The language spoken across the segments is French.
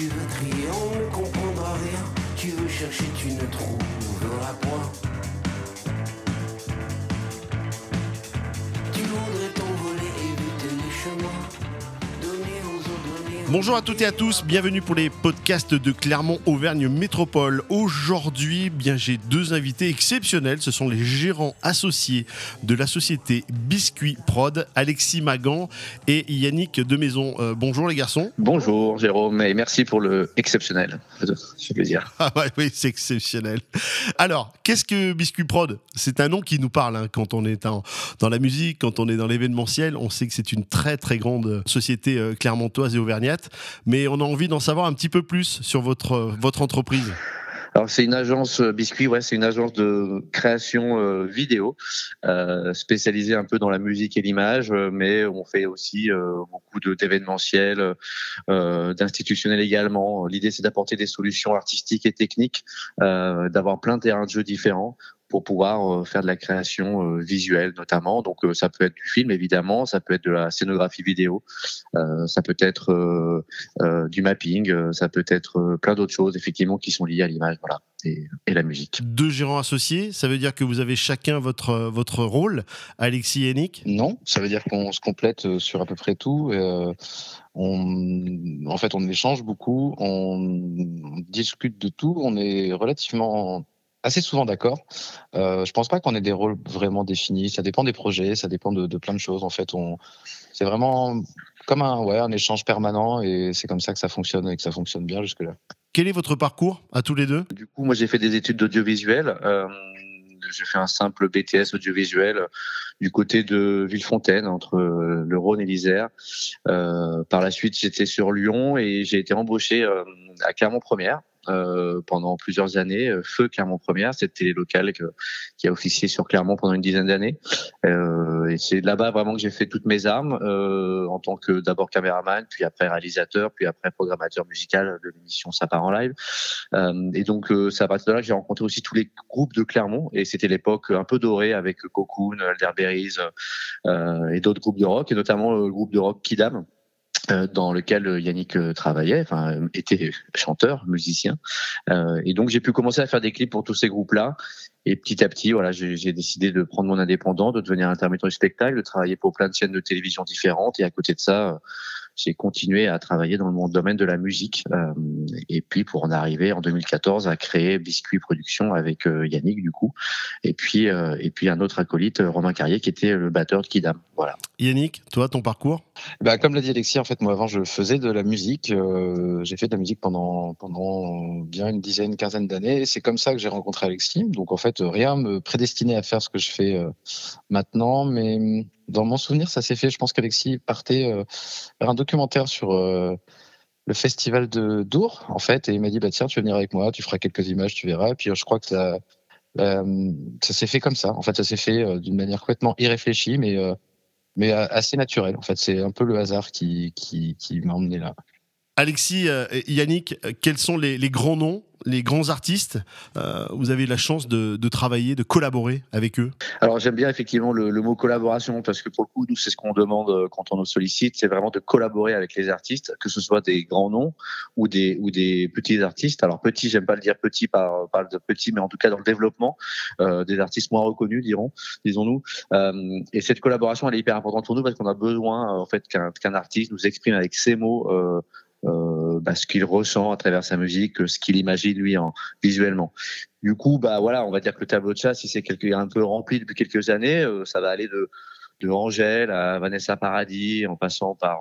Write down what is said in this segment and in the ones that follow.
Tu veux crier, on ne comprendra rien. Tu veux chercher, tu ne trouveras point. Tu voudrais t'envoler, éviter les chemins. Bonjour à toutes et à tous, bienvenue pour les podcasts de Clermont Auvergne Métropole. Aujourd'hui, bien j'ai deux invités exceptionnels, ce sont les gérants associés de la société Biscuit Prod, Alexis Magan et Yannick Demaison. Euh, bonjour les garçons. Bonjour Jérôme et merci pour le exceptionnel. Fait plaisir. Ah ouais, oui, c'est exceptionnel. Alors, qu'est-ce que Biscuit Prod? C'est un nom qui nous parle hein, quand on est en- dans la musique, quand on est dans l'événementiel. On sait que c'est une très très grande société euh, clermontoise et auvergnate, mais on a envie d'en savoir un petit peu plus sur votre, votre entreprise. Alors c'est une agence euh, Biscuit, ouais, c'est une agence de création euh, vidéo euh, spécialisée un peu dans la musique et l'image, mais on fait aussi beaucoup d'événementiels, d'institutionnels également. L'idée c'est d'apporter des solutions artistiques et techniques, d'avoir plein de terrains de jeu différents pour pouvoir euh, faire de la création euh, visuelle notamment. Donc euh, ça peut être du film évidemment, ça peut être de la scénographie vidéo, ça peut être du mapping, ça peut être plein d'autres choses effectivement qui sont liées à l'image, voilà, et, et la musique. Deux gérants associés, ça veut dire que vous avez chacun votre, votre rôle, Alexis et Yannick Non, ça veut dire qu'on se complète sur à peu près tout. euh, on, en fait, on échange beaucoup, on, on discute de tout. On est relativement assez souvent d'accord. Euh, je pense pas qu'on ait des rôles vraiment définis. Ça dépend des projets, ça dépend de, de plein de choses. En fait, on, c'est vraiment comme un, ouais, un échange permanent et c'est comme ça que ça fonctionne et que ça fonctionne bien jusque là. Quel est votre parcours à tous les deux? Du coup, moi j'ai fait des études d'audiovisuel. Euh, j'ai fait un simple BTS audiovisuel euh, du côté de Villefontaine, entre euh, le Rhône et l'Isère. Euh, par la suite, j'étais sur Lyon et j'ai été embauché euh, à Clermont-Première. Euh, pendant plusieurs années, euh, Feu Clermont-Première, cette télé locale que- qui a officié sur Clermont pendant une dizaine d'années. Euh, et c'est là-bas vraiment que j'ai fait toutes mes armes, euh, en tant que d'abord caméraman, puis après réalisateur, puis après programmateur musical de l'émission Ça en live. Euh, et donc, c'est à partir de là que j'ai rencontré aussi tous les groupes de Clermont. Et c'était l'époque un peu dorée avec Cocoon, Alderberries et d'autres groupes de rock, et notamment le groupe de rock Kidam. Euh, dans lequel Yannick euh, travaillait, enfin euh, était chanteur, musicien, Euh, et donc j'ai pu commencer à faire des clips pour tous ces groupes-là. Et petit à petit, voilà, j'ai décidé de prendre mon indépendant, de devenir intermittent du spectacle, de travailler pour plein de chaînes de télévision différentes. Et à côté de ça, euh, j'ai continué à travailler dans le monde- domaine de la musique. euh, et puis pour en arriver en 2014 à créer Biscuit Productions avec euh, Yannick du coup. Et puis euh, et puis un autre acolyte, Romain Carrier, qui était le batteur de Kidam. Voilà. Yannick, toi, ton parcours? Bah, comme l'a dit Alexis, en fait, moi avant, je faisais de la musique. euh, j'ai fait de la musique pendant pendant bien une dizaine, quinzaine d'années. Et C'est comme ça que j'ai rencontré Alexis. Donc en fait, rien me prédestinait à faire ce que je fais euh, maintenant. Mais dans mon souvenir, ça s'est fait. Je pense qu'Alexis partait euh, vers un documentaire sur euh, le festival de Dour, en fait, et il m'a dit bah tiens, tu vas venir avec moi, tu feras quelques images, tu verras. Et puis euh, je crois que ça euh, s'est fait comme ça. En fait, ça s'est fait euh, d'une manière complètement irréfléchie, mais euh, mais euh, assez naturel. En fait, c'est un peu le hasard qui, qui m'a emmené là. Alexis euh, Yannick, euh, quels sont les, grands noms, les grands artistes euh, Vous avez la chance de, travailler, de collaborer avec eux? Alors j'aime bien effectivement le, mot collaboration parce que pour le coup nous c'est ce qu'on demande quand on nous sollicite, c'est vraiment de collaborer avec les artistes, que ce soit des grands noms ou des ou des petits artistes. Alors petits, j'aime pas le dire petit par par de petit, mais en tout cas dans le développement des artistes moins reconnus, dirons, disons-nous. Et cette collaboration elle est hyper importante pour nous parce qu'on a besoin en fait qu'un qu'un artiste nous exprime avec ses mots. Euh, bah, ce qu'il ressent à travers sa musique, ce qu'il imagine lui en visuellement. Du coup, bah voilà, on va dire que le tableau de chasse, si c'est un peu rempli depuis quelques années, euh, ça va aller de, de Angèle à Vanessa Paradis, en passant par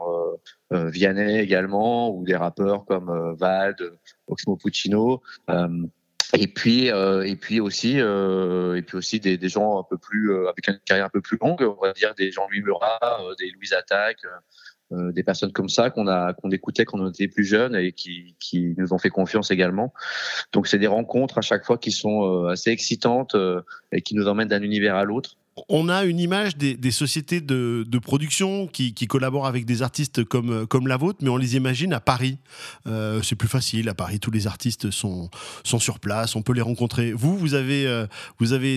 euh, Vianney également, ou des rappeurs comme Vald, Oxmo Puccino. et puis, et puis aussi, et puis aussi des, gens un peu plus avec une carrière un peu plus longue, on va dire des Jean-Louis Murat, des Louise Attaque, euh, des personnes comme ça qu'on a qu'on écoutait quand on était plus jeunes et qui, qui nous ont fait confiance également. Donc c'est des rencontres à chaque fois qui sont euh, assez excitantes euh, et qui nous emmènent d'un univers à l'autre. On a une image des, sociétés de, production qui, collaborent avec des artistes comme, la vôtre, mais on les imagine à Paris. Euh, c'est plus facile, à Paris, tous les artistes sont, sur place, on peut les rencontrer. Vous, vous avez, euh,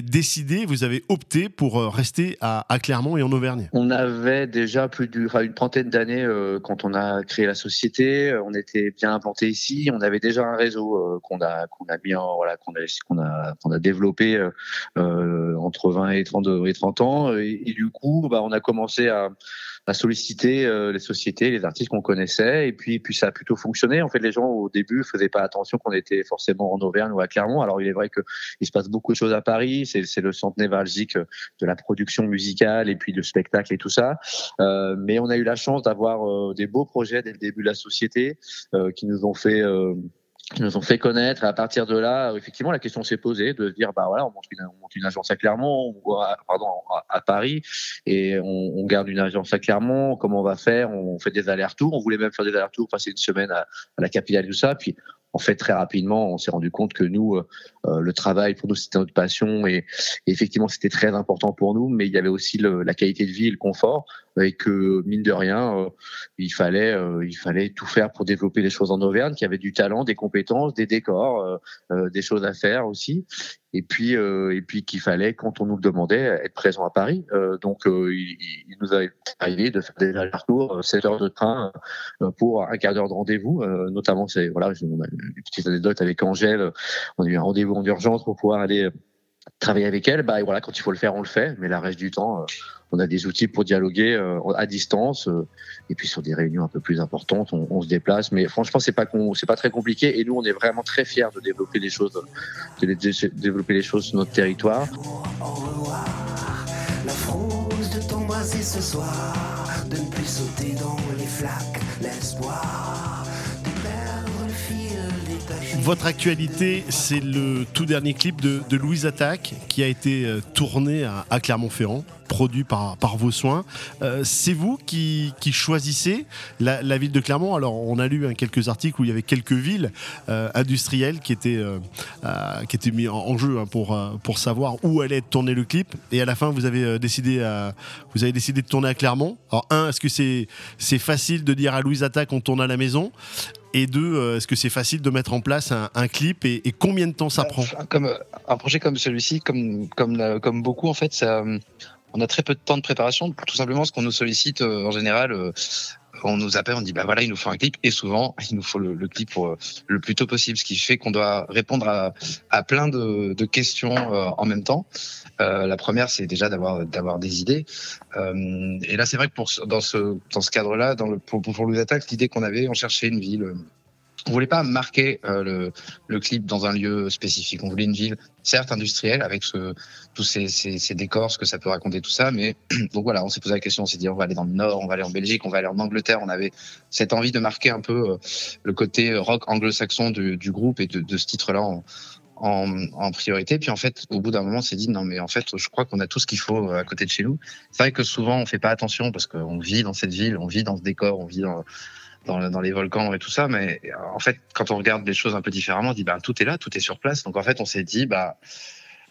décidé, vous avez opté pour euh, rester à, Clermont et en Auvergne. On avait déjà plus d'une trentaine d'années quand on a créé la société, on était bien implanté ici, on avait déjà un réseau qu'on a, qu'on qu'on a, a développé entre 20 et 30, et 30 ans. Et, du coup, bah, on a commencé à, solliciter euh, les sociétés, les artistes qu'on connaissait, et puis, puis ça a plutôt fonctionné. En fait, les gens au début faisaient pas attention qu'on était forcément en Auvergne ou à Clermont. Alors, il est vrai qu'il se passe beaucoup de choses à Paris. C'est le centre névralgique de la production musicale et puis de spectacle et tout ça. Euh, mais on a eu la chance d'avoir euh, des beaux projets dès le début de la société euh, qui nous ont fait qui nous ont fait connaître. À partir de là, effectivement, la question s'est posée de se dire, bah voilà, on monte une, on agence à Clermont, à, pardon, à, Paris, et on, on, garde une agence à Clermont. Comment on va faire? On fait des allers-retours. On voulait même faire des allers-retours, passer une semaine à, à la capitale, tout ça. Puis en fait, très rapidement, on s'est rendu compte que nous, euh, euh, le travail, pour nous, c'était notre passion et, effectivement, c'était très important pour nous, mais il y avait aussi la qualité de vie et le confort et que, mine de rien, euh, il, fallait, il fallait tout faire pour développer les choses en Auvergne, qui avait du talent, des compétences, des décors, des choses à faire aussi et puis euh, et puis qu'il fallait quand on nous le demandait être présent à Paris. Euh, donc euh, il, nous a arrivé de faire des allers-retours 7 heures de train pour un quart d'heure de rendez-vous. Notamment c'est voilà une petite anecdote avec Angèle. On a eu un rendez-vous en urgence pour pouvoir aller travailler avec elle, bah voilà, quand il faut le faire, on le fait. Mais la reste du temps, on a des outils pour dialoguer euh, à distance. Euh, et puis sur des réunions un peu plus importantes, on, on se déplace. Mais franchement, c'est pas c'est pas très compliqué. Et nous, on est vraiment très fiers de développer les choses, de, développer les choses sur notre territoire. Votre actualité, c'est le tout dernier clip de, Louise Attaque qui a été euh, tourné à, Clermont-Ferrand, produit par, vos soins. Euh, c'est vous qui, choisissez la, ville de Clermont. Alors, on a lu hein, quelques articles où il y avait quelques villes euh, industrielles qui étaient, qui étaient mis en, jeu hein, pour, pour savoir où allait être tourné le clip. Et à la fin, vous avez, décidé, vous avez décidé de tourner à Clermont. Alors, un, est-ce que c'est c'est facile de dire à Louise Attaque on tourne à la maison? Et deux, euh, est-ce que c'est facile de mettre en place un, clip et, combien de temps ça prend comme, Un projet comme celui-ci, comme, comme, comme beaucoup, en fait, on a très peu de temps de préparation, tout simplement parce qu'on nous sollicite euh, en général. Euh, on nous appelle, on dit bah voilà, il nous faut un clip et souvent il nous faut le, clip pour, le plus tôt possible, ce qui fait qu'on doit répondre à, plein de, questions en même temps. Euh, la première, c'est déjà d'avoir des idées. Euh, et là, c'est vrai que pour dans ce cadre-là, dans le pour, pour les attaques, l'idée qu'on avait, on cherchait une ville. On voulait pas marquer euh, le, le, clip dans un lieu spécifique. On voulait une ville, certes industrielle, avec ce, tous ces, ces, ces, décors, ce que ça peut raconter, tout ça. Mais donc voilà, on s'est posé la question, on s'est dit on va aller dans le Nord, on va aller en Belgique, on va aller en Angleterre. On avait cette envie de marquer un peu le côté rock anglo-saxon du, du, groupe et de, de ce titre-là en, en, priorité. Puis en fait, au bout d'un moment, on s'est dit non, mais en fait, je crois qu'on a tout ce qu'il faut euh, à côté de chez nous. C'est vrai que souvent, on fait pas attention parce qu'on vit dans cette ville, on vit dans ce décor, on vit dans, dans, les volcans et tout ça. Mais en fait, quand on regarde les choses un peu différemment, on dit bah tout est là, tout est sur place. Donc en fait, on s'est dit bah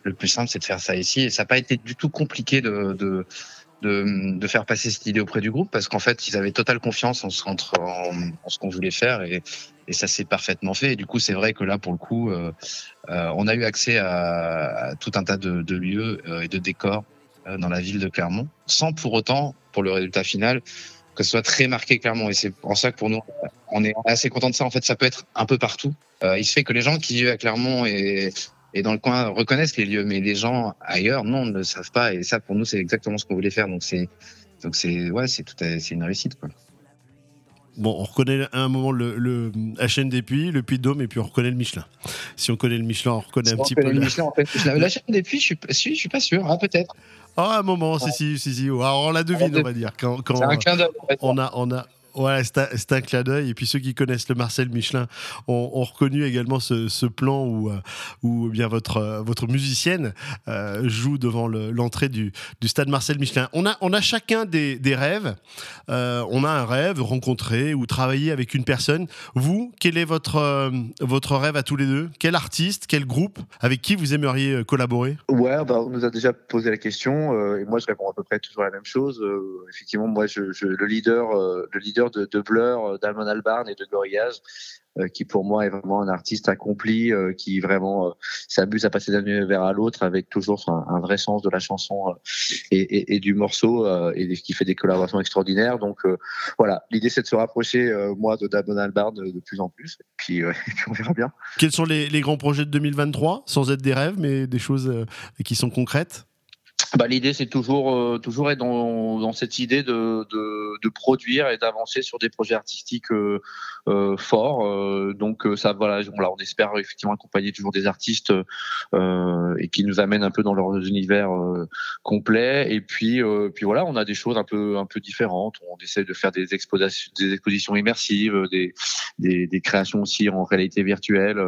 le plus simple, c'est de faire ça ici. Et ça n'a pas été du tout compliqué de, de de, de, faire passer cette idée auprès du groupe parce qu'en fait, ils avaient totale confiance en, en, en ce qu'on voulait faire et, et ça s'est parfaitement fait. Et du coup, c'est vrai que là, pour le coup, euh, euh, on a eu accès à, tout un tas de, lieux euh, et de décors dans la ville de Clermont, sans pour autant, pour le résultat final, que ce soit très marqué Clermont. Et c'est pour ça que pour nous, on est assez content de ça. En fait, ça peut être un peu partout. il se fait que les gens qui vivent à Clermont et et dans le coin reconnaissent les lieux, mais les gens ailleurs, non, ne le savent pas. Et ça, pour nous, c'est exactement ce qu'on voulait faire. Donc c'est, donc c'est, ouais, c'est tout, c'est une réussite, quoi. Bon, on reconnaît à un moment le, le la chaîne des puits, le puits de Dôme, et puis on reconnaît le Michelin. Si on connaît le Michelin, on reconnaît un petit peu. Le Michelin, en fait. La chaîne des puits, je suis, je suis pas sûr, hein, peut-être. Ah, un moment, si, si, si, si. Alors, on la devine, on va dire. Quand, quand un clin d'œil. On a, on a, Voilà, c'est un, un clin d'œil. Et puis ceux qui connaissent le Marcel Michelin ont, reconnu également ce, plan où, euh, eh bien votre, euh, musicienne euh, joue devant le- l'entrée du, stade Marcel Michelin. On a, chacun des, rêves. On a un rêve, rencontrer ou travailler avec une personne. Vous, quel est votre, rêve à tous les deux? Quel artiste, quel groupe avec qui vous aimeriez collaborer? Ouais, bah, on nous a déjà posé la question et moi je réponds à peu près toujours la même chose. Effectivement, moi le leader, le leader de, de Blur, euh, d'Alman Albarn et de Gorillaz, euh, qui pour moi est vraiment un artiste accompli, euh, qui vraiment s'amuse à passer d'un univers à l'autre avec toujours un, vrai sens de la chanson et, du morceau et qui fait des collaborations extraordinaires. Donc voilà, l'idée c'est de se rapprocher moi de Damon Albarn de, plus en plus. Puis, on verra bien. Quels sont les, grands projets de 2023 Sans être des rêves, mais des choses qui sont concrètes? Bah, l'idée, c'est toujours, euh, toujours être dans, dans cette idée de, de, produire et d'avancer sur des projets artistiques euh, euh, forts. Donc, ça, voilà, on, là, on espère effectivement accompagner toujours des artistes et qui nous amènent un peu dans leur univers euh, complet. Et puis, puis voilà, on a des choses un peu, un peu différentes. On essaie de faire des expositions, des expositions immersives, des, des, des créations aussi en réalité virtuelle.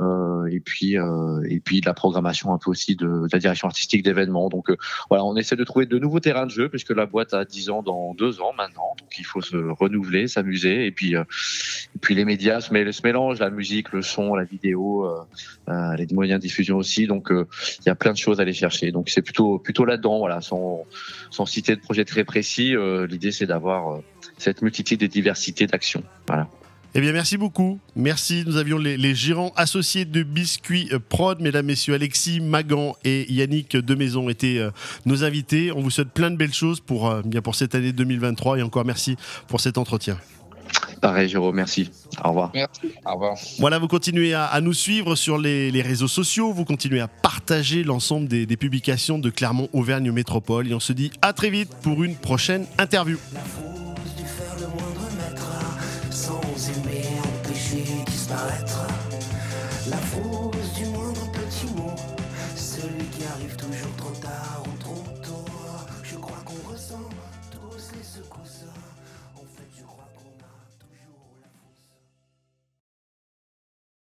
Euh, et puis, euh, et puis de la programmation un peu aussi de, de la direction artistique d'événements. Donc euh, voilà, on essaie de trouver de nouveaux terrains de jeu puisque la boîte a 10 ans dans deux ans maintenant, donc il faut se renouveler, s'amuser et puis et puis les médias se, mélangent, la musique, le son, la vidéo, les moyens de diffusion aussi. Donc il y a plein de choses à aller chercher. Donc c'est plutôt plutôt là-dedans, voilà, sans sans citer de projet très précis. L'idée c'est d'avoir cette multitude et diversité d'actions. Voilà. Eh bien, merci beaucoup. Merci. Nous avions les, les gérants associés de Biscuit euh, Prod, mesdames, messieurs, Alexis Magan et Yannick Demaison étaient euh, nos invités. On vous souhaite plein de belles choses pour, euh, bien pour cette année 2023 et encore merci pour cet entretien. Pareil, Jérôme, merci. Au revoir. Merci. Au revoir. Voilà, vous continuez à, à nous suivre sur les, les réseaux sociaux, vous continuez à partager l'ensemble des, des publications de Clermont Auvergne Métropole et on se dit à très vite pour une prochaine interview. La fausse